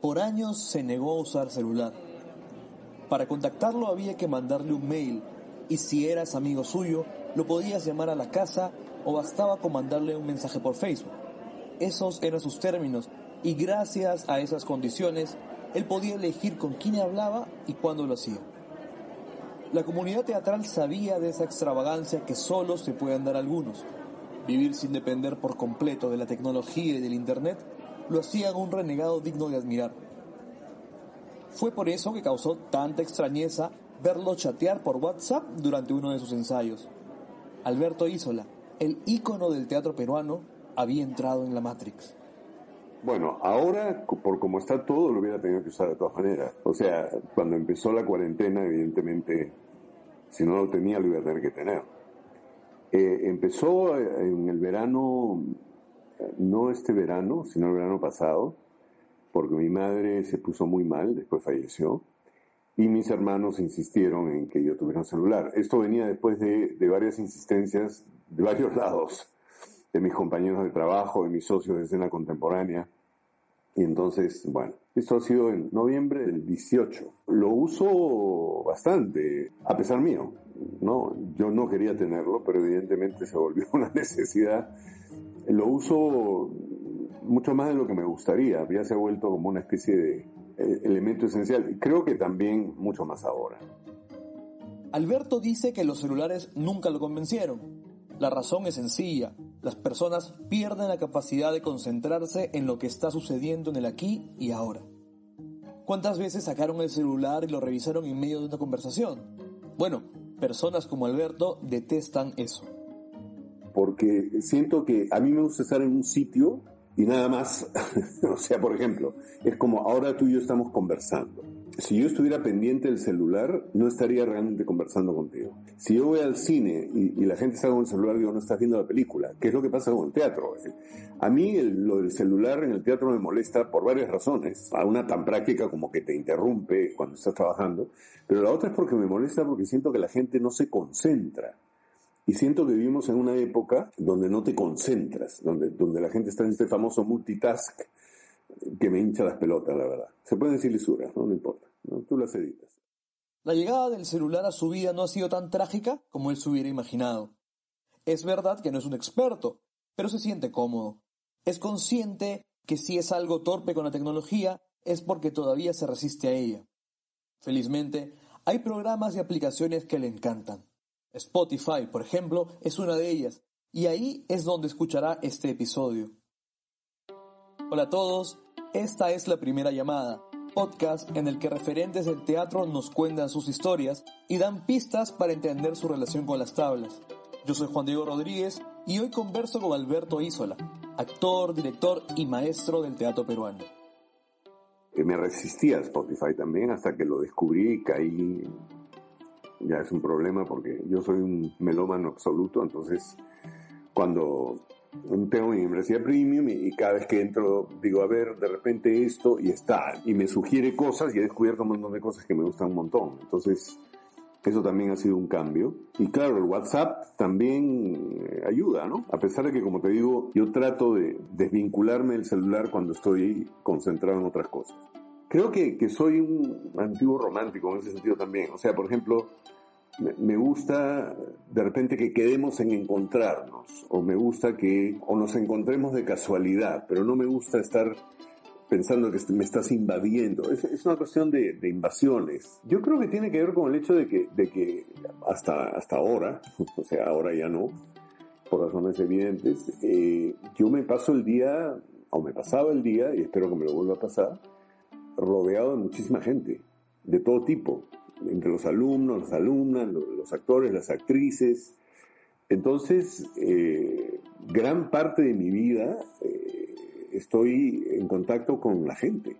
Por años se negó a usar celular. Para contactarlo había que mandarle un mail y si eras amigo suyo, lo podías llamar a la casa o bastaba con mandarle un mensaje por Facebook. Esos eran sus términos y gracias a esas condiciones, él podía elegir con quién hablaba y cuándo lo hacía. La comunidad teatral sabía de esa extravagancia que solo se pueden dar algunos. Vivir sin depender por completo de la tecnología y del Internet lo hacían un renegado digno de admirar. Fue por eso que causó tanta extrañeza verlo chatear por WhatsApp durante uno de sus ensayos. Alberto Isola, el ícono del teatro peruano, había entrado en la Matrix. Bueno, ahora, por como está todo, lo hubiera tenido que usar de todas maneras. O sea, cuando empezó la cuarentena, evidentemente, si no lo tenía, lo iba a tener que tener. Eh, empezó en el verano, no este verano, sino el verano pasado, porque mi madre se puso muy mal, después falleció, y mis hermanos insistieron en que yo tuviera un celular. Esto venía después de, de varias insistencias de varios lados de mis compañeros de trabajo, de mis socios de escena contemporánea. Y entonces, bueno, esto ha sido en noviembre del 18. Lo uso bastante, a pesar mío. ¿no? Yo no quería tenerlo, pero evidentemente se volvió una necesidad. Lo uso mucho más de lo que me gustaría. Ya se ha vuelto como una especie de eh, elemento esencial. Creo que también mucho más ahora. Alberto dice que los celulares nunca lo convencieron. La razón es sencilla las personas pierden la capacidad de concentrarse en lo que está sucediendo en el aquí y ahora. ¿Cuántas veces sacaron el celular y lo revisaron en medio de una conversación? Bueno, personas como Alberto detestan eso. Porque siento que a mí me gusta estar en un sitio y nada más, o sea, por ejemplo, es como ahora tú y yo estamos conversando si yo estuviera pendiente del celular, no estaría realmente conversando contigo. Si yo voy al cine y, la gente está con el celular, digo, no estás viendo la película, ¿Qué es lo que pasa con el teatro. A mí lo del celular en el teatro me molesta por varias razones. A una tan práctica como que te interrumpe cuando estás trabajando, pero la otra es porque me molesta porque siento que la gente no se concentra. Y siento que vivimos en una época donde no te concentras, donde, donde la gente está en este famoso multitask que me hincha las pelotas, la verdad. Se pueden decir lisuras, ¿no? No importa. ¿no? Tú las editas. La llegada del celular a su vida no ha sido tan trágica como él se hubiera imaginado. Es verdad que no es un experto, pero se siente cómodo. Es consciente que si es algo torpe con la tecnología es porque todavía se resiste a ella. Felizmente, hay programas y aplicaciones que le encantan. Spotify, por ejemplo, es una de ellas, y ahí es donde escuchará este episodio. Hola a todos, esta es la primera llamada, podcast en el que referentes del teatro nos cuentan sus historias y dan pistas para entender su relación con las tablas. Yo soy Juan Diego Rodríguez y hoy converso con Alberto Isola, actor, director y maestro del teatro peruano. Me resistía a Spotify también hasta que lo descubrí y caí. Ya es un problema porque yo soy un melómano absoluto, entonces cuando tengo mi membresía premium y, cada vez que entro digo, a ver, de repente esto y está. Y me sugiere cosas y he descubierto un montón de cosas que me gustan un montón. Entonces, eso también ha sido un cambio. Y claro, el WhatsApp también eh, ayuda, ¿no? A pesar de que, como te digo, yo trato de desvincularme del celular cuando estoy concentrado en otras cosas. Creo que, que soy un antiguo romántico en ese sentido también. O sea, por ejemplo, me gusta de repente que quedemos en encontrarnos, o me gusta que, o nos encontremos de casualidad, pero no me gusta estar pensando que me estás invadiendo. Es, una cuestión de, invasiones. Yo creo que tiene que ver con el hecho de que, de que hasta, hasta ahora, o sea, ahora ya no, por razones evidentes, eh, yo me paso el día, o me pasaba el día, y espero que me lo vuelva a pasar, rodeado de muchísima gente, de todo tipo entre los alumnos, las alumnas, los, actores, las actrices. Entonces, eh, gran parte de mi vida eh, estoy en contacto con la gente.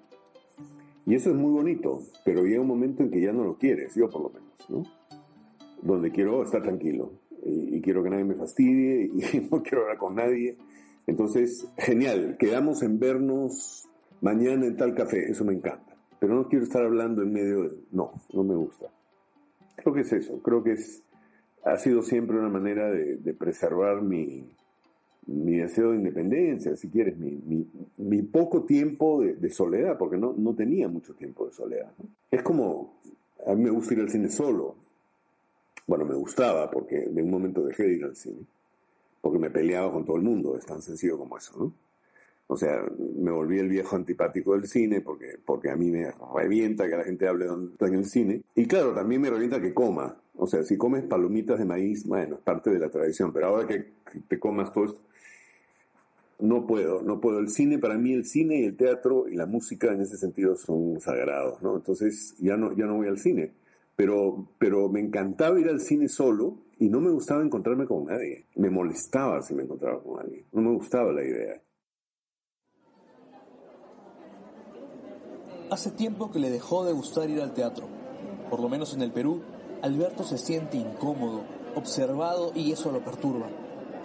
Y eso es muy bonito, pero llega un momento en que ya no lo quieres, yo por lo menos, ¿no? Donde quiero estar tranquilo y, y quiero que nadie me fastidie y no quiero hablar con nadie. Entonces, genial, quedamos en vernos mañana en tal café, eso me encanta pero no quiero estar hablando en medio de... No, no me gusta. Creo que es eso, creo que es, ha sido siempre una manera de, preservar mi, mi deseo de independencia, si quieres, mi, mi, poco tiempo de, soledad, porque no, no tenía mucho tiempo de soledad. Es como, a mí me gusta ir al cine solo. Bueno, me gustaba, porque de un momento dejé de ir al cine, porque me peleaba con todo el mundo, es tan sencillo como eso, ¿no? O sea, me volví el viejo antipático del cine porque, porque a mí me revienta que la gente hable en el cine. Y claro, también me revienta que coma. O sea, si comes palomitas de maíz, bueno, es parte de la tradición. Pero ahora que te comas todo esto, no puedo, no puedo. El cine, para mí, el cine y el teatro y la música en ese sentido son sagrados, ¿no? Entonces ya no, ya no voy al cine. Pero, pero me encantaba ir al cine solo y no me gustaba encontrarme con nadie. Me molestaba si me encontraba con alguien. No me gustaba la idea. Hace tiempo que le dejó de gustar ir al teatro. Por lo menos en el Perú, Alberto se siente incómodo, observado y eso lo perturba.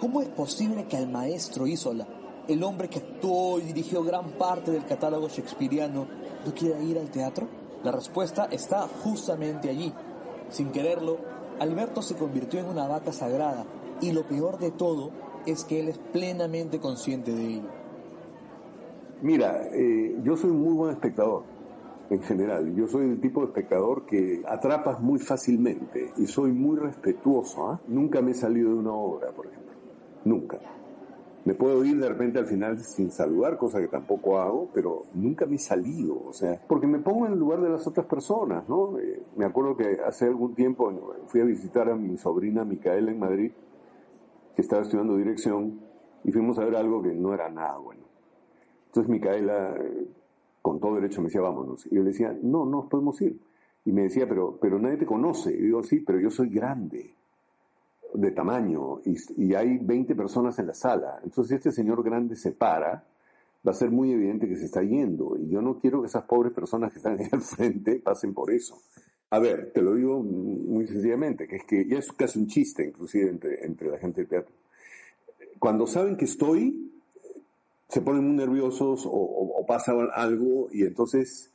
¿Cómo es posible que al maestro Isola, el hombre que actuó y dirigió gran parte del catálogo shakespeariano, no quiera ir al teatro? La respuesta está justamente allí. Sin quererlo, Alberto se convirtió en una vaca sagrada y lo peor de todo es que él es plenamente consciente de ello. Mira, eh, yo soy un muy buen espectador en general. Yo soy el tipo de espectador que atrapas muy fácilmente y soy muy respetuoso. ¿ah? Nunca me he salido de una obra, por ejemplo. Nunca. Me puedo ir de repente al final sin saludar, cosa que tampoco hago, pero nunca me he salido, o sea, porque me pongo en el lugar de las otras personas, ¿no? Eh, me acuerdo que hace algún tiempo fui a visitar a mi sobrina Micaela en Madrid, que estaba estudiando dirección, y fuimos a ver algo que no era nada bueno. Entonces Micaela con todo derecho me decía, vámonos. Y yo le decía, no, no podemos ir. Y me decía, pero, pero nadie te conoce. Y digo, sí, pero yo soy grande, de tamaño, y, y hay 20 personas en la sala. Entonces, este señor grande se para, va a ser muy evidente que se está yendo. Y yo no quiero que esas pobres personas que están ahí al frente pasen por eso. A ver, te lo digo muy sencillamente, que es que ya es casi un chiste, inclusive entre, entre la gente de teatro. Cuando saben que estoy, se ponen muy nerviosos o, pasa algo y entonces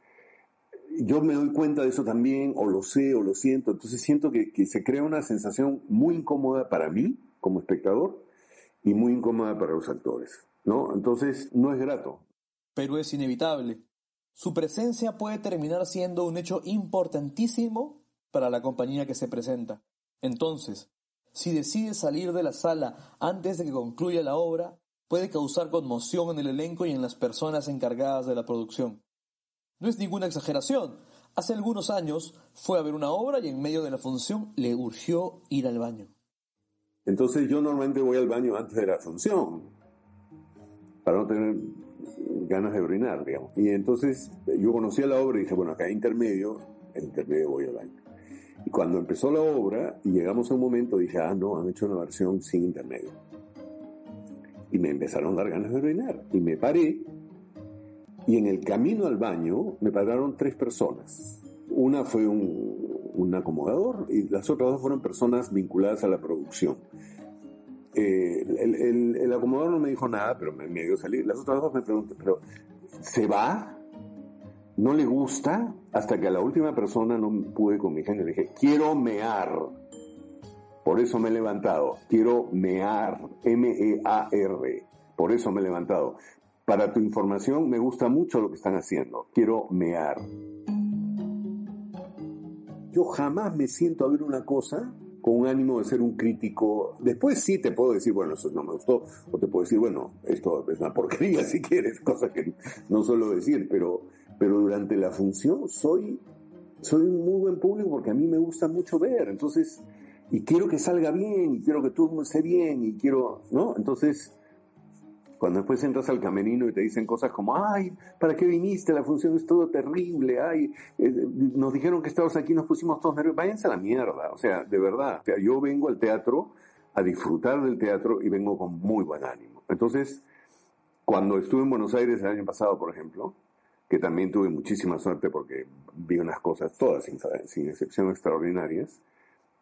yo me doy cuenta de eso también, o lo sé, o lo siento. Entonces siento que, se crea una sensación muy incómoda para mí, como espectador, y muy incómoda para los actores. ¿no? Entonces no es grato. Pero es inevitable. Su presencia puede terminar siendo un hecho importantísimo para la compañía que se presenta. Entonces, si decide salir de la sala antes de que concluya la obra, puede causar conmoción en el elenco y en las personas encargadas de la producción. No es ninguna exageración. Hace algunos años fue a ver una obra y en medio de la función le urgió ir al baño. Entonces yo normalmente voy al baño antes de la función, para no tener ganas de orinar, digamos. Y entonces yo conocía la obra y dije, bueno, acá hay intermedio, en intermedio voy al baño. Y cuando empezó la obra y llegamos a un momento, dije, ah, no, han hecho una versión sin intermedio y me empezaron a dar ganas de orinar. Y me paré y en el camino al baño me pararon tres personas. Una fue un, acomodador y las otras dos fueron personas vinculadas a la producción. Eh, el, acomodador no me dijo nada, pero me, me dio salir. Las otras dos me preguntan, ¿pero se va? ¿No le gusta? Hasta que a la última persona no pude con mi genio. Le dije, quiero mear. Por eso me he levantado. Quiero mear, M-E-A-R. Por eso me he levantado. Para tu información, me gusta mucho lo que están haciendo. Quiero mear. Yo jamás me siento a ver una cosa con un ánimo de ser un crítico. Después sí te puedo decir, bueno, eso no me gustó, o te puedo decir, bueno, esto es una porquería si quieres, cosa que no suelo decir, pero, pero durante la función soy, soy un muy buen público porque a mí me gusta mucho ver. Entonces, y quiero que salga bien, y quiero que todo esté bien, y quiero, ¿no? Entonces, cuando después entras al camerino y te dicen cosas como, ay, ¿para qué viniste? La función es todo terrible, ay, eh, nos dijeron que estabas aquí, nos pusimos todos nerviosos, váyanse a la mierda, o sea, de verdad, yo vengo al teatro a disfrutar del teatro y vengo con muy buen ánimo. Entonces, cuando estuve en Buenos Aires el año pasado, por ejemplo, que también tuve muchísima suerte porque vi unas cosas todas, sin, sin excepción, extraordinarias,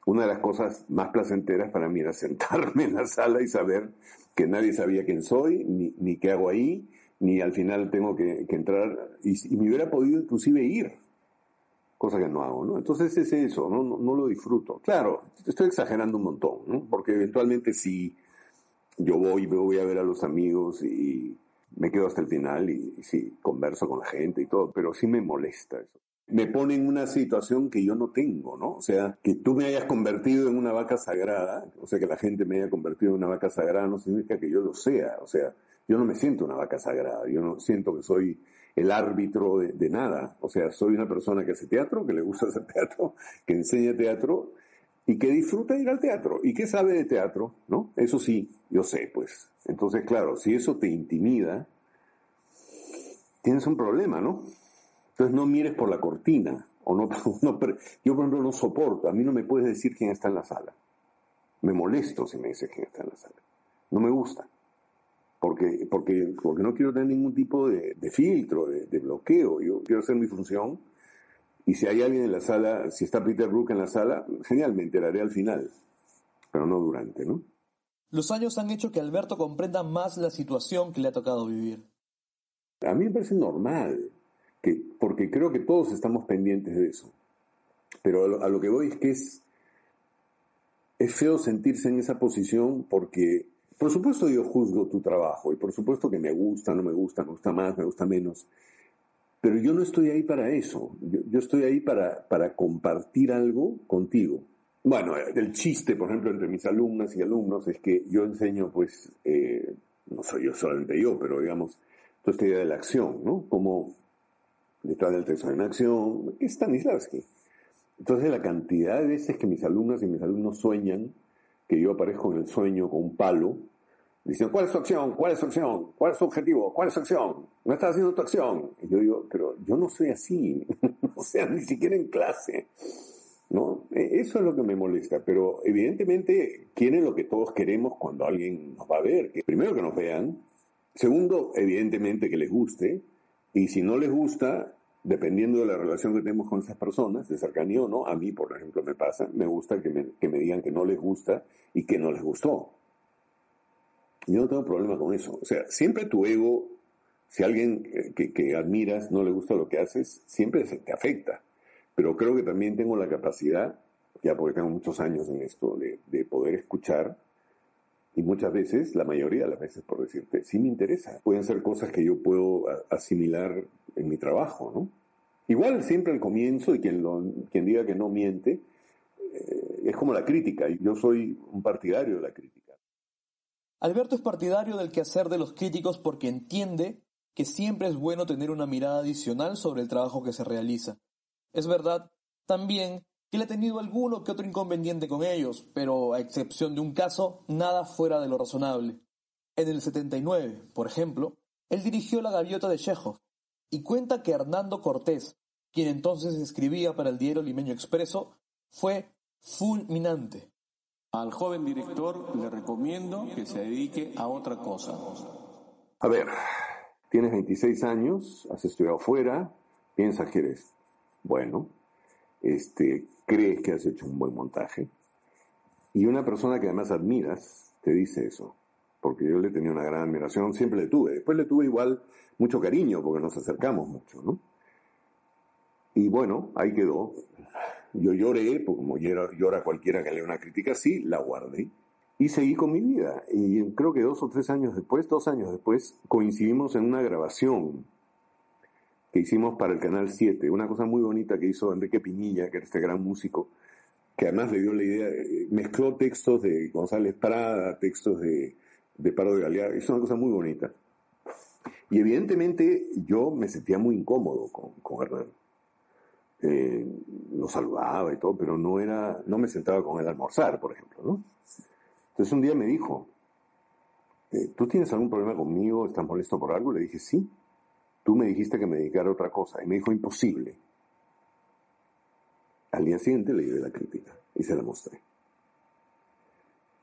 una de las cosas más placenteras para mí era sentarme en la sala y saber que nadie sabía quién soy, ni, ni qué hago ahí, ni al final tengo que, entrar, y, me hubiera podido inclusive ir, cosa que no hago, ¿no? Entonces es eso, ¿no? No, lo disfruto. Claro, estoy exagerando un montón, ¿no? Porque eventualmente sí, yo voy, voy a ver a los amigos y me quedo hasta el final y, sí, converso con la gente y todo, pero sí me molesta eso. Me pone en una situación que yo no tengo, ¿no? O sea, que tú me hayas convertido en una vaca sagrada, o sea, que la gente me haya convertido en una vaca sagrada no significa que yo lo sea, o sea, yo no me siento una vaca sagrada, yo no siento que soy el árbitro de, nada, o sea, soy una persona que hace teatro, que le gusta hacer teatro, que enseña teatro y que disfruta ir al teatro y que sabe de teatro, ¿no? Eso sí, yo sé, pues. Entonces, claro, si eso te intimida, tienes un problema, ¿no? Entonces no mires por la cortina. O no, yo, por ejemplo, no soporto. A mí no me puedes decir quién está en la sala. Me molesto si me dices quién está en la sala. No me gusta. Porque, porque, porque no quiero tener ningún tipo de, filtro, de, de, bloqueo. Yo quiero hacer mi función. Y si hay alguien en la sala, si está Peter Brook en la sala, genial, me enteraré al final. Pero no durante, ¿no? Los años han hecho que Alberto comprenda más la situación que le ha tocado vivir. A mí me parece normal, que, porque creo que todos estamos pendientes de eso. Pero a lo, que voy es que es, es feo sentirse en esa posición porque, por supuesto, yo juzgo tu trabajo y por supuesto que me gusta, no me gusta, me gusta más, me gusta menos. Pero yo no estoy ahí para eso. Yo, estoy ahí para, para compartir algo contigo. Bueno, el chiste, por ejemplo, entre mis alumnas y alumnos es que yo enseño, pues, eh, no soy yo solamente yo, pero digamos, toda esta idea de la acción, ¿no? Como detrás del hay una acción, es Stanislavski. Entonces la cantidad de veces que mis alumnas y mis alumnos sueñan que yo aparezco en el sueño con un palo, dicen, ¿cuál es su acción? ¿Cuál es su acción? ¿Cuál es su objetivo? ¿Cuál es su acción? No estás haciendo tu acción. Y yo digo, pero yo no soy así, o sea, ni siquiera en clase. ¿No? E, eso es lo que me molesta, pero evidentemente quieren lo que todos queremos cuando alguien nos va a ver, primero que nos vean, Segundo, evidentemente que les guste, y si no les gusta, dependiendo de la relación que tenemos con esas personas, de cercanía o no, a mí, por ejemplo, me pasa, me gusta que me, que me digan que no les gusta y que no les gustó. Yo no tengo problema con eso. O sea, siempre tu ego, si alguien que, que admiras no le gusta lo que haces, siempre se te afecta. Pero creo que también tengo la capacidad, ya porque tengo muchos años en esto, de, de poder escuchar y muchas veces, la mayoría de las veces, por decirte, sí me interesa. Pueden ser cosas que yo puedo asimilar en mi trabajo, ¿no? Igual siempre al comienzo, y quien, quien diga que no miente, eh, es como la crítica, y yo soy un partidario de la crítica. Alberto es partidario del quehacer de los críticos porque entiende que siempre es bueno tener una mirada adicional sobre el trabajo que se realiza. Es verdad también él ha tenido alguno que otro inconveniente con ellos, pero a excepción de un caso, nada fuera de lo razonable. En el 79, por ejemplo, él dirigió La Gaviota de Chekhov y cuenta que Hernando Cortés, quien entonces escribía para el diario Limeño Expreso, fue fulminante. Al joven director le recomiendo que se dedique a otra cosa. A ver, tienes 26 años, has estudiado fuera, piensas que eres bueno, este, crees que has hecho un buen montaje. Y una persona que además admiras te dice eso, porque yo le tenía una gran admiración, siempre le tuve. Después le tuve igual mucho cariño, porque nos acercamos mucho, ¿no? Y bueno, ahí quedó. Yo lloré, como llora, llora cualquiera que lea una crítica así, la guardé. Y seguí con mi vida. Y creo que dos o tres años después, dos años después, coincidimos en una grabación que hicimos para el Canal 7, una cosa muy bonita que hizo Enrique Pinilla, que era este gran músico, que además le dio la idea, eh, mezcló textos de González Prada, textos de, de Paro de Galear, es una cosa muy bonita. Y evidentemente yo me sentía muy incómodo con, con Hernán. Eh, lo saludaba y todo, pero no era, no me sentaba con él a almorzar, por ejemplo. Entonces un día me dijo, eh, ¿tú tienes algún problema conmigo? ¿Estás molesto por algo? Le dije, sí. Tú me dijiste que me dedicara a otra cosa y me dijo imposible. Al día siguiente le di la crítica y se la mostré.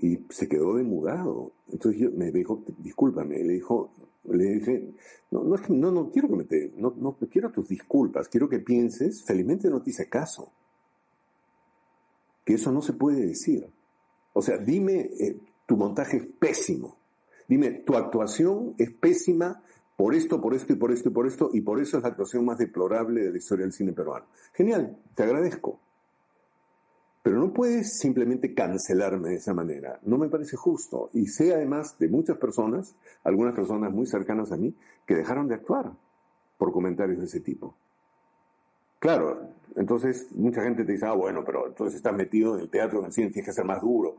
Y se quedó demudado. Entonces yo, me dijo, discúlpame, le dijo, le dije, no, no, no, no quiero que me te, no, no quiero tus disculpas, quiero que pienses, felizmente no te hice caso. Que eso no se puede decir. O sea, dime, eh, tu montaje es pésimo. Dime, tu actuación es pésima por esto, por esto y por esto y por esto, y por eso es la actuación más deplorable de la historia del cine peruano. Genial, te agradezco. Pero no puedes simplemente cancelarme de esa manera. No me parece justo. Y sé además de muchas personas, algunas personas muy cercanas a mí, que dejaron de actuar por comentarios de ese tipo. Claro, entonces mucha gente te dice, ah, bueno, pero entonces estás metido en el teatro, en el cine, tienes que ser más duro.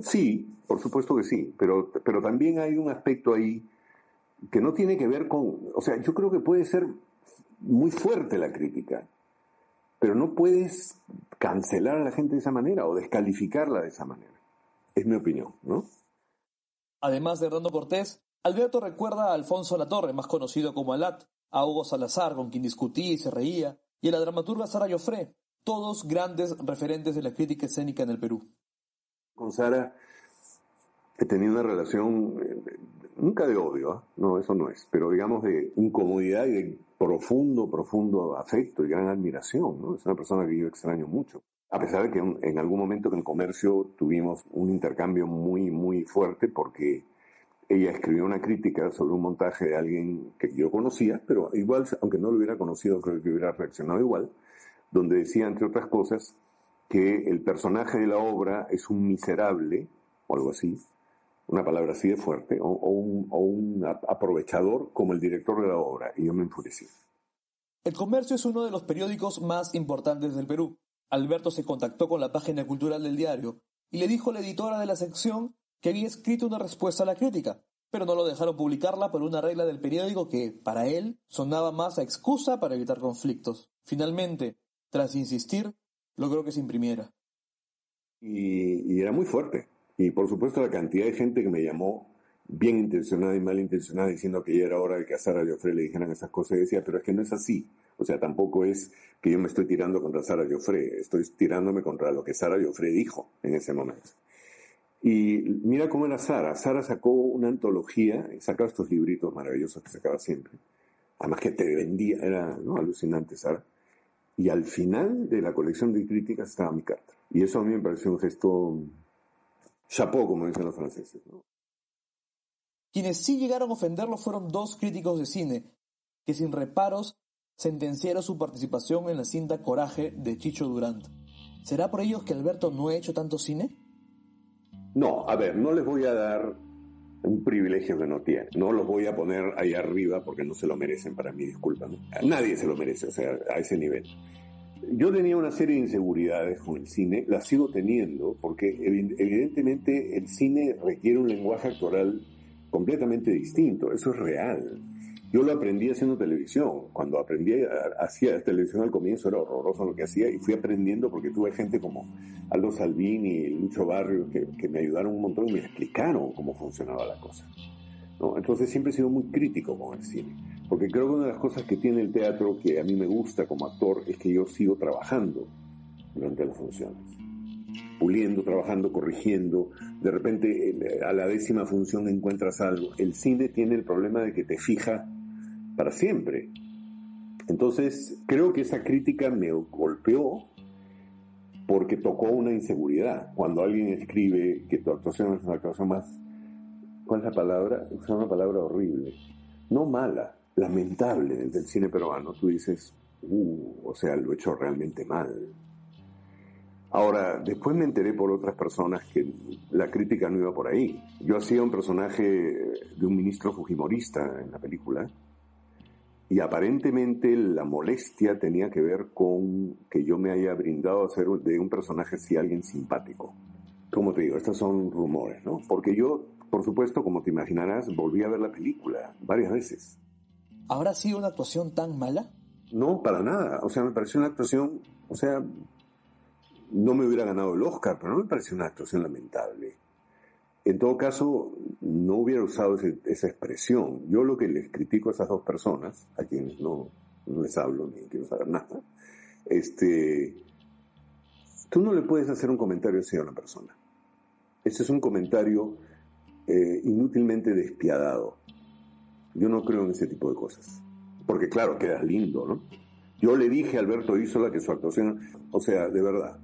Sí, por supuesto que sí, pero, pero también hay un aspecto ahí que no tiene que ver con, o sea, yo creo que puede ser muy fuerte la crítica, pero no puedes cancelar a la gente de esa manera o descalificarla de esa manera. Es mi opinión, ¿no? Además de Hernando Cortés, Alberto recuerda a Alfonso Latorre, más conocido como Alat, a Hugo Salazar, con quien discutía y se reía, y a la dramaturga Sara Joffre, todos grandes referentes de la crítica escénica en el Perú. Con Sara he tenido una relación eh, nunca de odio, ¿ah? no, eso no es, pero digamos de incomodidad y de profundo, profundo afecto y gran admiración, ¿no? Es una persona que yo extraño mucho. A pesar de que en algún momento en el comercio tuvimos un intercambio muy, muy fuerte porque ella escribió una crítica sobre un montaje de alguien que yo conocía, pero igual, aunque no lo hubiera conocido, creo que hubiera reaccionado igual, donde decía, entre otras cosas, que el personaje de la obra es un miserable, o algo así, una palabra así de fuerte, o, un, aprovechador como el director de la obra, y yo me enfurecí. El Comercio es uno de los periódicos más importantes del Perú. Alberto se contactó con la página cultural del diario y le dijo a la editora de la sección que había escrito una respuesta a la crítica, pero no lo dejaron publicarla por una regla del periódico que, para él, sonaba más a excusa para evitar conflictos. Finalmente, tras insistir, logró que se imprimiera. y era muy fuerte. Y por supuesto la cantidad de gente que me llamó bien intencionada y mal intencionada diciendo que ya era hora de que a Sara Joffre le dijeran esas cosas y decía, pero es que no es así. O sea, tampoco es que yo me estoy tirando contra Sara Joffre, estoy tirándome contra lo que Sara Joffre dijo en ese momento. Y mira cómo era Sara. Sara sacó una antología, sacaba estos libritos maravillosos que sacaba siempre. Además que te vendía, era alucinante Sara. Y al final de la colección de críticas estaba mi carta. Y eso a mí me pareció un gesto Chapeau, como dicen los franceses. Quienes sí llegaron a ofenderlo fueron dos críticos de cine, que sin reparos sentenciaron su participación en la cinta Coraje de Chicho Durant. ¿Será por ellos que Alberto no ha hecho tanto cine? No, a ver, no les voy a dar un privilegio que no tienen. No los voy a poner ahí arriba porque no se lo merecen, para mí, disculpan. Nadie se lo merece, o sea, a ese nivel. Yo tenía una serie de inseguridades con el cine, las sigo teniendo, porque evidentemente el cine requiere un lenguaje actoral completamente distinto, eso es real. Yo lo aprendí haciendo televisión. Cuando aprendí, hacía televisión al comienzo era horroroso lo que hacía y fui aprendiendo porque tuve gente como Aldo Salvini Lucho Barrio que, que me ayudaron un montón y me explicaron cómo funcionaba la cosa. Entonces siempre he sido muy crítico con el cine. Porque creo que una de las cosas que tiene el teatro que a mí me gusta como actor es que yo sigo trabajando durante las funciones. Puliendo, trabajando, corrigiendo. De repente a la décima función encuentras algo. El cine tiene el problema de que te fija para siempre. Entonces creo que esa crítica me golpeó porque tocó una inseguridad. Cuando alguien escribe que tu actuación es una actuación más... ¿Cuál es la palabra? Es una palabra horrible. No mala, lamentable del cine peruano, tú dices, uh, o sea, lo he hecho realmente mal. Ahora, después me enteré por otras personas que la crítica no iba por ahí. Yo hacía un personaje de un ministro fujimorista en la película y aparentemente la molestia tenía que ver con que yo me haya brindado a ser de un personaje si alguien simpático. Como te digo, estos son rumores, ¿no? Porque yo, por supuesto, como te imaginarás, volví a ver la película varias veces ¿Habrá sido una actuación tan mala? No, para nada. O sea, me pareció una actuación, o sea, no me hubiera ganado el Oscar, pero no me pareció una actuación lamentable. En todo caso, no hubiera usado esa expresión. Yo lo que les critico a esas dos personas, a quienes no, les hablo ni quiero saber nada, este, tú no le puedes hacer un comentario así a una persona. Ese es un comentario eh, inútilmente despiadado. Yo no creo en ese tipo de cosas. Porque claro, queda lindo, ¿no? Yo le dije a Alberto Isola que su actuación, o sea, de verdad,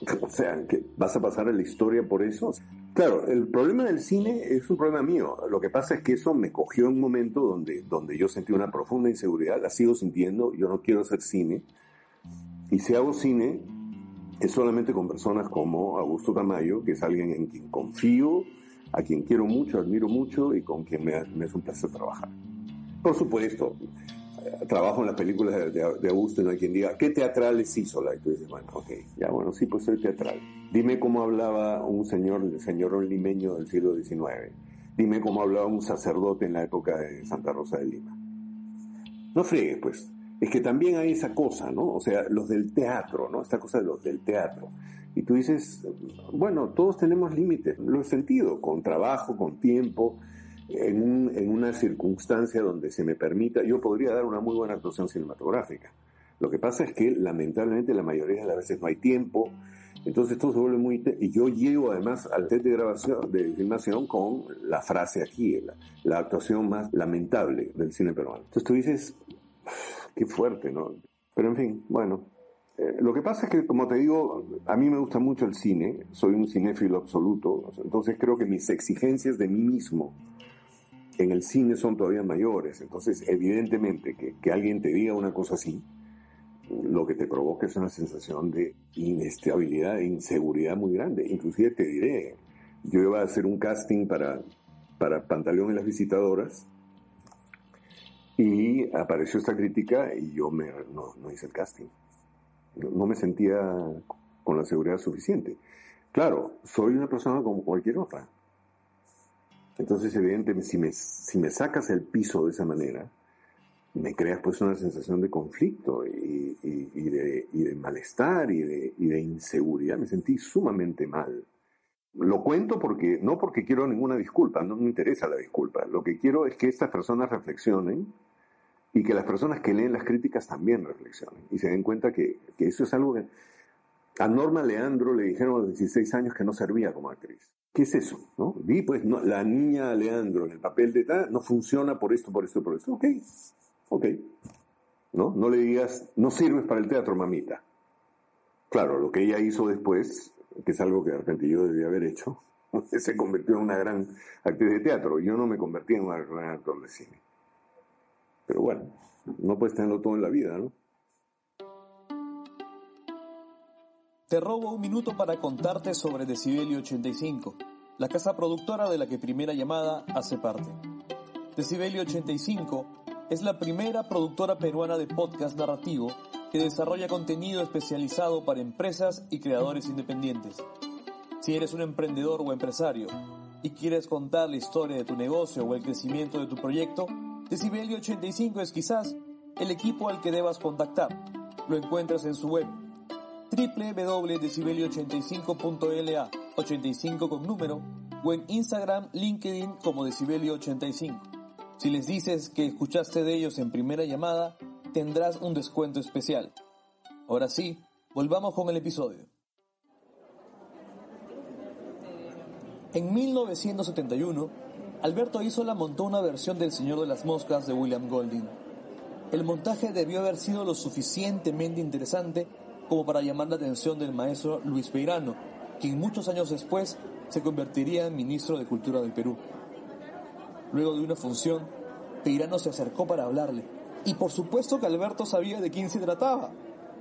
o sea, que vas a pasar a la historia por eso. Claro, el problema del cine es un problema mío. Lo que pasa es que eso me cogió en un momento donde, donde yo sentí una profunda inseguridad, la sigo sintiendo, yo no quiero hacer cine. Y si hago cine, es solamente con personas como Augusto Tamayo, que es alguien en quien confío, a quien quiero mucho, admiro mucho y con quien me, me es un placer trabajar. Por supuesto, trabajo en las películas de, Augusto y no hay quien diga, ¿qué teatrales hizo? Y tú dices, bueno, ok, ya bueno, sí, pues soy teatral. Dime cómo hablaba un señor, el señor limeño del siglo XIX. Dime cómo hablaba un sacerdote en la época de Santa Rosa de Lima. No friegues, pues. Es que también hay esa cosa, ¿no? O sea, los del teatro, ¿no? Esta cosa de los del teatro. Y tú dices, bueno, todos tenemos límites, lo he sentido, con trabajo, con tiempo, en, una circunstancia donde se me permita, yo podría dar una muy buena actuación cinematográfica. Lo que pasa es que lamentablemente la mayoría de las veces no hay tiempo, entonces todo se vuelve muy... Y yo llego además al set de grabación, de filmación con la frase aquí, la, actuación más lamentable del cine peruano. Entonces tú dices, qué fuerte, ¿no? Pero en fin, bueno. Eh, lo que pasa es que, como te digo, a mí me gusta mucho el cine, soy un cinéfilo absoluto, entonces creo que mis exigencias de mí mismo en el cine son todavía mayores. Entonces, evidentemente, que, alguien te diga una cosa así, lo que te provoca es una sensación de inestabilidad e inseguridad muy grande. Inclusive te diré, yo iba a hacer un casting para, para Pantaleón y las visitadoras y apareció esta crítica y yo me, no, hice el casting. No me sentía con la seguridad suficiente. Claro, soy una persona como cualquier otra. Entonces, evidentemente, si me, si me sacas el piso de esa manera, me creas pues una sensación de conflicto y, de, malestar y de, y de inseguridad. Me sentí sumamente mal. Lo cuento porque, no porque quiero ninguna disculpa, no me interesa la disculpa. Lo que quiero es que estas personas reflexionen y que las personas que leen las críticas también reflexionen y se den cuenta que, que eso es algo que a Norma Leandro le dijeron a los 16 años que no servía como actriz. ¿Qué es eso? ¿No? Pues, no, la niña Leandro en el papel de tal no funciona por esto, por esto, por esto. Ok, ok. ¿No? No le digas, no sirves para el teatro, mamita. Claro, lo que ella hizo después, que es algo que de repente yo debía haber hecho, se convirtió en una gran actriz de teatro. Yo no me convertí en un gran actor de cine. Pero bueno, no puedes tenerlo todo en la vida, ¿no? Te robo un minuto para contarte sobre Decibelio 85, la casa productora de la que Primera Llamada hace parte. Decibelio 85 es la primera productora peruana de podcast narrativo que desarrolla contenido especializado para empresas y creadores independientes. Si eres un emprendedor o empresario y quieres contar la historia de tu negocio o el crecimiento de tu proyecto, Decibelio 85 es quizás el equipo al que debas contactar. Lo encuentras en su web www.decibelio85.la 85 con número o en Instagram, LinkedIn como Decibelio85. Si les dices que escuchaste de ellos en primera llamada, tendrás un descuento especial. Ahora sí, volvamos con el episodio. En 1971, Alberto Isola montó una versión del Señor de las Moscas de William Golding. El montaje debió haber sido lo suficientemente interesante como para llamar la atención del maestro Luis Peirano, quien muchos años después se convertiría en ministro de Cultura del Perú. Luego de una función, Peirano se acercó para hablarle, y por supuesto que Alberto sabía de quién se trataba.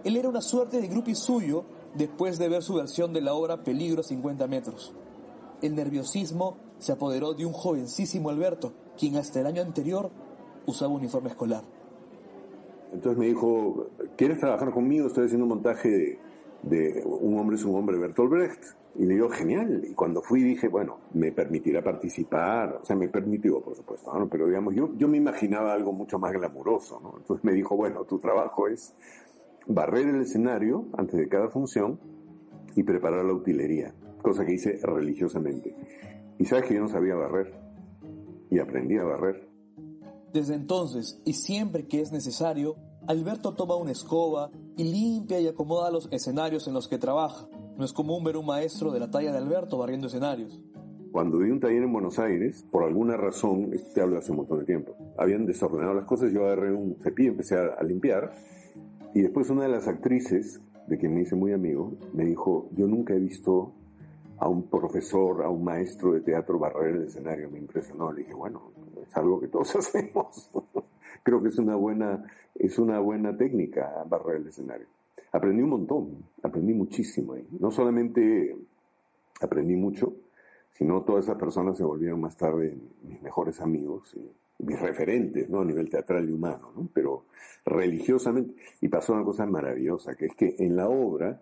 Él era una suerte de grupi suyo después de ver su versión de la obra Peligro 50 metros. El nerviosismo se apoderó de un jovencísimo Alberto, quien hasta el año anterior usaba uniforme escolar. Entonces me dijo, ¿quieres trabajar conmigo? Estoy haciendo un montaje de, Un hombre es un hombre, Bertolt Brecht. Y le digo, genial. Y cuando fui dije, bueno, me permitirá participar. O sea, me permitió, por supuesto. Pero digamos, yo, yo me imaginaba algo mucho más glamuroso. ¿no? Entonces me dijo, bueno, tu trabajo es barrer el escenario antes de cada función y preparar la utilería. Cosa que hice religiosamente. Y sabes que yo no sabía barrer. Y aprendí a barrer. Desde entonces, y siempre que es necesario, Alberto toma una escoba y limpia y acomoda los escenarios en los que trabaja. No es común ver un maestro de la talla de Alberto barriendo escenarios. Cuando di un taller en Buenos Aires, por alguna razón, esto te hablo hace un montón de tiempo, habían desordenado las cosas, yo agarré un cepillo y empecé a, limpiar, y después una de las actrices, de quien me hice muy amigo, me dijo, yo nunca he visto a un profesor, a un maestro de teatro barrer el escenario, me impresionó, le dije, bueno, es algo que todos hacemos. Creo que es una buena, es una buena técnica barrer el escenario. aprendí un montón, aprendí muchísimo. No solamente aprendí mucho, sino todas esas personas se volvieron más tarde mis mejores amigos, mis referentes, ¿no? A nivel teatral y humano, ¿no? Pero religiosamente, y pasó una cosa maravillosa, que es que en la obra,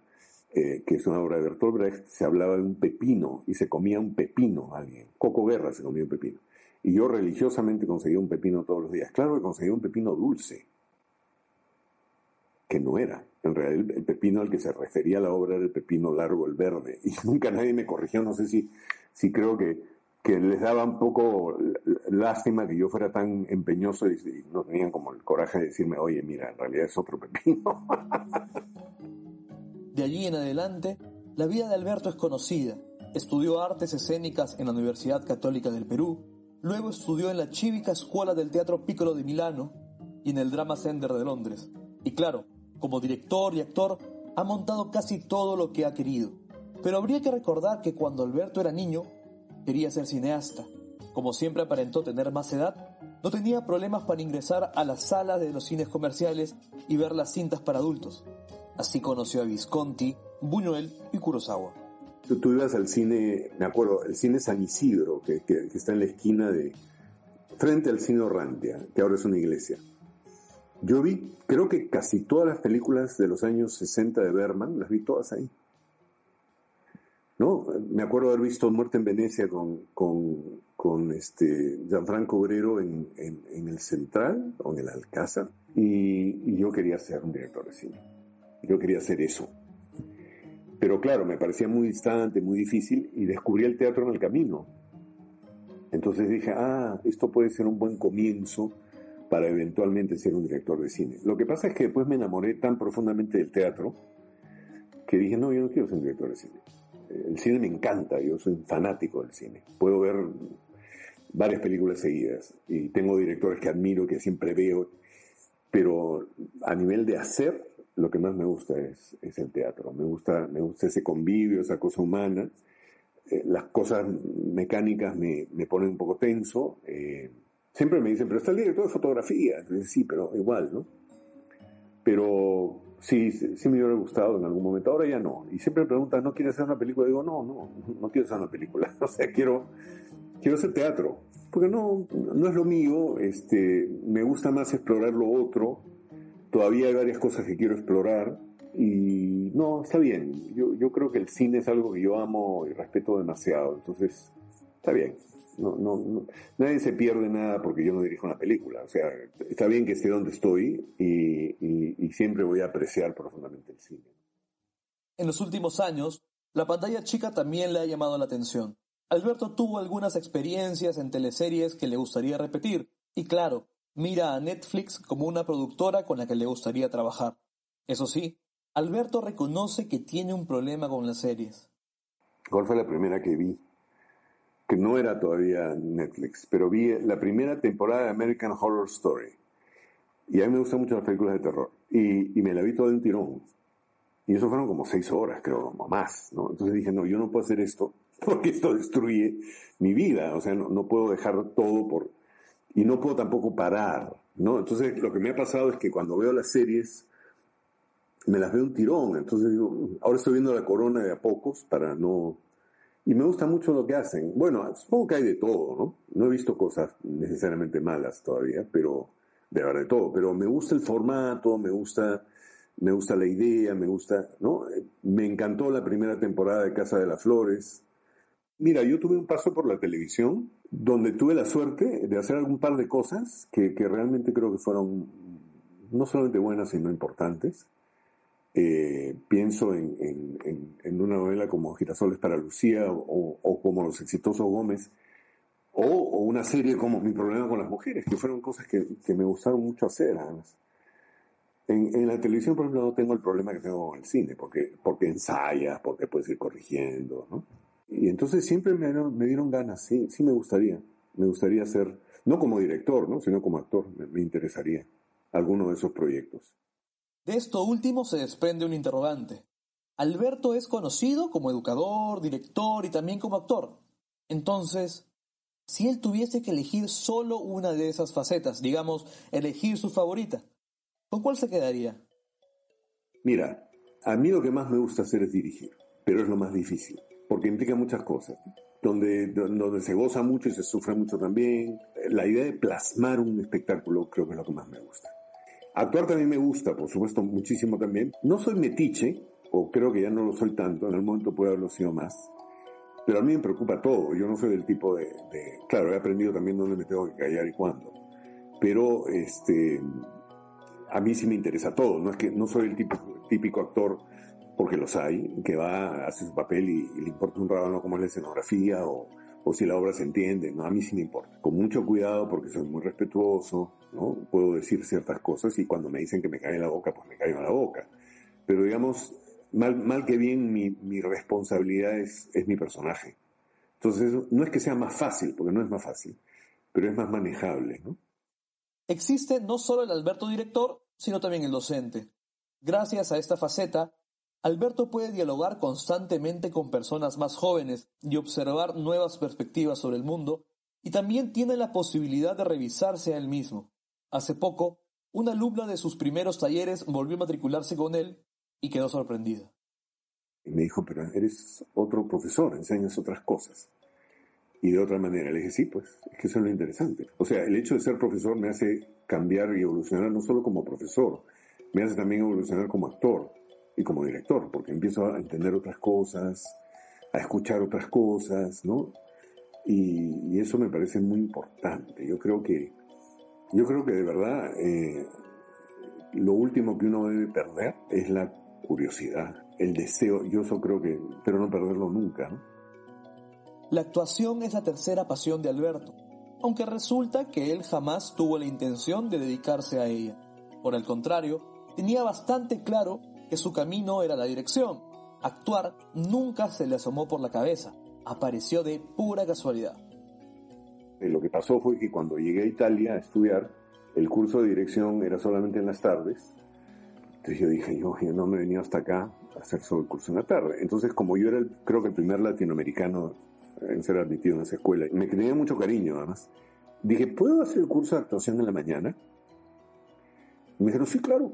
eh, que es una obra de Bertolt Brecht, se hablaba de un pepino y se comía un pepino alguien. Coco Guerra se comía un pepino. Y yo religiosamente conseguía un pepino todos los días. Claro que conseguía un pepino dulce, que no era. En realidad el pepino al que se refería la obra era el pepino largo, el verde. Y nunca nadie me corrigió, no sé si, si creo que, que les daba un poco lástima que yo fuera tan empeñoso y, no tenían como el coraje de decirme, oye, mira, en realidad es otro pepino. De allí en adelante, la vida de Alberto es conocida. Estudió artes escénicas en la Universidad Católica del Perú, luego estudió en la Cívica Escuela del Teatro Piccolo de Milano y en el Drama Center de Londres. Y claro, como director y actor, ha montado casi todo lo que ha querido. Pero habría que recordar que cuando Alberto era niño, quería ser cineasta. Como siempre aparentó tener más edad, no tenía problemas para ingresar a las salas de los cines comerciales y ver las cintas para adultos. Así conoció a Visconti, Buñuel y Kurosawa. Tú, ibas al cine, me acuerdo, el cine San Isidro, que, que está en la esquina de, frente al cine Orrantia, que ahora es una iglesia. Yo vi, creo que casi todas las películas de los años 60 de Berman, las vi todas ahí. ¿No? Me acuerdo haber visto Muerte en Venecia con, con, con este Gianfranco Obrero en, en, el Central o en el Alcázar. Y, yo quería ser un director de cine. Yo quería hacer eso. Pero claro, me parecía muy distante, muy difícil y descubrí el teatro en el camino. Entonces dije, ah, esto puede ser un buen comienzo para eventualmente ser un director de cine. Lo que pasa es que después me enamoré tan profundamente del teatro que dije, no, yo no quiero ser un director de cine. El cine me encanta, yo soy fanático del cine. Puedo ver varias películas seguidas y tengo directores que admiro, que siempre veo, pero a nivel de hacer, lo que más me gusta es, es el teatro. Me gusta, me gusta ese convivio, esa cosa humana. Eh, las cosas mecánicas me, me, ponen un poco tenso. Eh, Siempre me dicen, pero está el director de fotografía. Entonces, sí, pero igual, ¿no? Pero sí, sí me hubiera gustado en algún momento. Ahora ya no. Y siempre me preguntan, ¿no quieres hacer una película? digo, no, no, no quiero hacer una película. O sea, quiero, quiero hacer teatro. Porque no, no es lo mío. Este, me gusta más explorar lo otro. Todavía hay varias cosas que quiero explorar. Y no, está bien. Yo, yo creo que el cine es algo que yo amo y respeto demasiado. Entonces, está bien. No, no, nadie se pierde nada porque yo no dirijo una película. O sea, está bien que esté donde estoy y, siempre voy a apreciar profundamente el cine. En los últimos años, la pantalla chica también le ha llamado la atención. Alberto tuvo algunas experiencias en teleseries que le gustaría repetir y claro, mira a Netflix como una productora con la que le gustaría trabajar. Eso sí, Alberto reconoce que tiene un problema con las series. ¿Cuál fue la primera que vi? que no era todavía Netflix, pero vi la primera temporada de American Horror Story. Y a mí me gustan mucho las películas de terror. Y, me la vi todo en tirón. Y eso fueron como seis horas, creo, o más, ¿no? Entonces dije, no, yo no puedo hacer esto, porque esto destruye mi vida. O sea, no, no puedo dejar todo por... Y no puedo tampoco parar, ¿no? Entonces lo que me ha pasado es que cuando veo las series, me las veo un tirón. Entonces digo, ahora estoy viendo la corona de a pocos para no y me gusta mucho lo que hacen. Bueno, supongo que hay de todo, ¿no? No he visto cosas necesariamente malas todavía, pero de verdad de todo. Pero me gusta el formato, me gusta, me gusta la idea, me gusta, ¿no? Me encantó la primera temporada de Casa de las Flores. Mira, yo tuve un paso por la televisión donde tuve la suerte de hacer algún par de cosas que, que realmente creo que fueron no solamente buenas, sino importantes. Eh, pienso en, una novela como Girasoles para Lucía o, como Los exitosos Gómez, o, una serie como Mi problema con las mujeres, que fueron cosas que, me gustaron mucho hacer además. En, la televisión, por ejemplo, no tengo el problema que tengo con el cine, porque, porque ensayas, porque puedes ir corrigiendo, ¿no? Y entonces siempre me, me dieron ganas, sí, sí me gustaría. Me gustaría ser, no como director, ¿no? sino como actor, me interesaría alguno de esos proyectos. De esto último se desprende un interrogante. Alberto es conocido como educador, director y también como actor. Entonces, si él tuviese que elegir solo una de esas facetas, digamos, elegir su favorita, ¿con cuál se quedaría? Mira, A mí lo que más me gusta hacer es dirigir, pero es lo más difícil, porque implica muchas cosas. Donde, donde se goza mucho y se sufre mucho también. La idea de plasmar un espectáculo creo que es lo que más me gusta. Actuar también me gusta, por supuesto, muchísimo también. No soy metiche, o creo que ya no lo soy tanto, en el momento puede haberlo sido más. Pero a mí me preocupa todo. Yo no soy del tipo de, de claro, he aprendido también dónde me tengo que callar y cuándo. Pero este, a mí sí me interesa todo. No es que no soy el típico, típico actor, porque los hay, que va, hace su papel y, le importa un rábano cómo es la escenografía o, o, si la obra se entiende. No, a mí sí me importa. Con mucho cuidado porque soy muy respetuoso, ¿no? Puedo decir ciertas cosas y cuando me dicen que me cae en la boca, pues me caigo en la boca. Pero digamos, mal, mal que bien, mi, mi responsabilidad es, es mi personaje. Entonces, no es que sea más fácil, porque no es más fácil, pero es más manejable, ¿no? Existe no solo el Alberto director, sino también el docente. Gracias a esta faceta, Alberto puede dialogar constantemente con personas más jóvenes y observar nuevas perspectivas sobre el mundo, y también tiene la posibilidad de revisarse a él mismo. Hace poco, una alumna de sus primeros talleres volvió a matricularse con él y quedó sorprendida. Y me dijo, pero eres otro profesor, enseñas otras cosas. Y de otra manera le dije, sí, pues, es que eso es lo interesante. O sea, el hecho de ser profesor me hace cambiar y evolucionar no solo como profesor, me hace también evolucionar como actor y como director, porque empiezo a entender otras cosas, a escuchar otras cosas, ¿no? Y, eso me parece muy importante. Yo creo que, yo creo que de verdad eh, lo último que uno debe perder es la curiosidad, el deseo. Yo eso creo que, pero no perderlo nunca, ¿no? La actuación es la tercera pasión de Alberto, aunque resulta que él jamás tuvo la intención de dedicarse a ella. Por el contrario, tenía bastante claro que su camino era la dirección. Actuar nunca se le asomó por la cabeza, apareció de pura casualidad. Eh, lo que pasó fue que cuando llegué a Italia a estudiar, el curso de dirección era solamente en las tardes. Entonces yo dije, yo, no me he venido hasta acá a hacer solo el curso en la tarde. Entonces, como yo era, el, creo que el primer latinoamericano en ser admitido en esa escuela. Me tenía mucho cariño, además. Dije, ¿puedo hacer el curso de actuación en la mañana? Y me dijeron, sí, claro.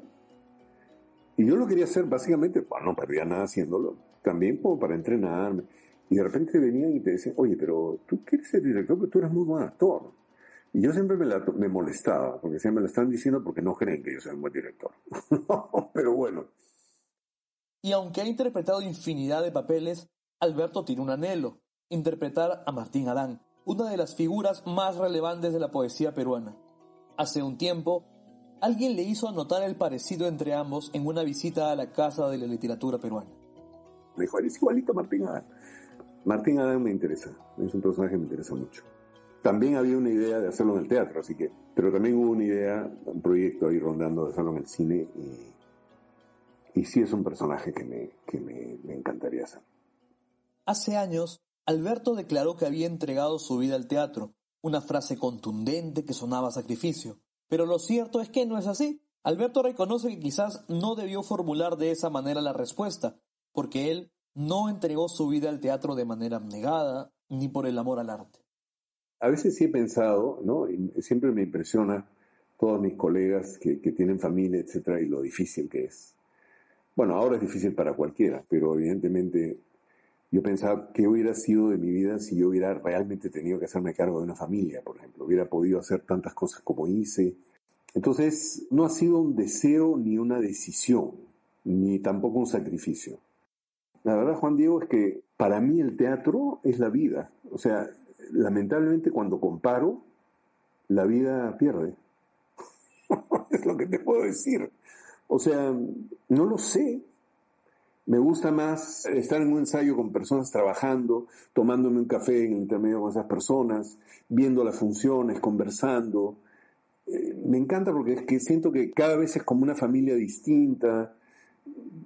Y yo lo quería hacer básicamente, bueno, no perdía nada haciéndolo, también como para entrenarme. Y de repente venían y te decían, oye, pero tú quieres ser director, pero tú eres muy buen actor. Y yo siempre me, me molestaba, porque siempre me lo están diciendo porque no creen que yo soy un buen director. pero bueno. Y aunque ha interpretado infinidad de papeles, Alberto tiene un anhelo, interpretar a Martín Adán, una de las figuras más relevantes de la poesía peruana. Hace un tiempo, alguien le hizo anotar el parecido entre ambos en una visita a la Casa de la Literatura Peruana. Me dijo, eres igualito a Martín Adán. Martín Adán me interesa, es un personaje que me interesa mucho. También había una idea de hacerlo en el teatro, así que, pero también hubo una idea, un proyecto ahí rondando de hacerlo en el cine y, y sí es un personaje que me, que me, me encantaría hacer. Hace años, Alberto declaró que había entregado su vida al teatro, una frase contundente que sonaba a sacrificio. Pero lo cierto es que no es así. Alberto reconoce que quizás no debió formular de esa manera la respuesta, porque él no entregó su vida al teatro de manera abnegada ni por el amor al arte. A veces sí he pensado, ¿no? Y siempre me impresiona todos mis colegas que, que tienen familia, etcétera, y lo difícil que es. Bueno, ahora es difícil para cualquiera, pero evidentemente yo pensaba qué hubiera sido de mi vida si yo hubiera realmente tenido que hacerme cargo de una familia, por ejemplo. Hubiera podido hacer tantas cosas como hice. Entonces, no ha sido un deseo ni una decisión, ni tampoco un sacrificio. La verdad, Juan Diego, es que para mí el teatro es la vida. O sea, lamentablemente cuando comparo, la vida pierde. es lo que te puedo decir. O sea, no lo sé, me gusta más estar en un ensayo con personas trabajando, tomándome un café en el intermedio con esas personas, viendo las funciones, conversando. Eh, me encanta porque es que siento que cada vez es como una familia distinta,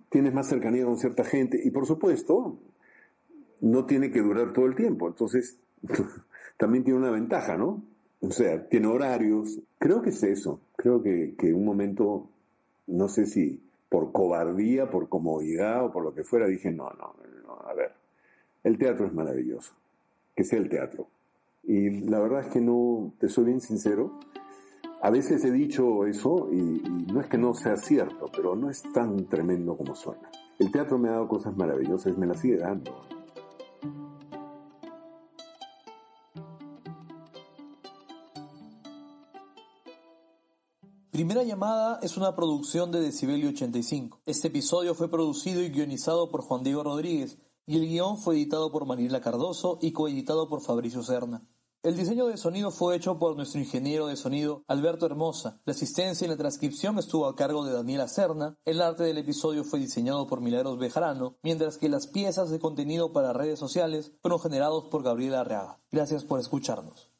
tienes más cercanía con cierta gente y por supuesto no tiene que durar todo el tiempo, entonces también tiene una ventaja, ¿no? O sea, tiene horarios. Creo que es eso, creo que, que un momento, no sé si por cobardía, por comodidad o por lo que fuera, dije, no, no, no, a ver, el teatro es maravilloso, que sea el teatro. Y la verdad es que no, te soy bien sincero, a veces he dicho eso y, y no es que no sea cierto, pero no es tan tremendo como suena. El teatro me ha dado cosas maravillosas me las sigue dando. Primera llamada es una producción de Decibelio 85. Este episodio fue producido y guionizado por Juan Diego Rodríguez y el guion fue editado por Mariela Cardoso y coeditado por Fabricio Serna. El diseño de sonido fue hecho por nuestro ingeniero de sonido Alberto Hermosa. La asistencia y la transcripción estuvo a cargo de Daniela Serna. El arte del episodio fue diseñado por Milagros Bejarano, mientras que las piezas de contenido para redes sociales fueron generados por Gabriela Arreaga. Gracias por escucharnos.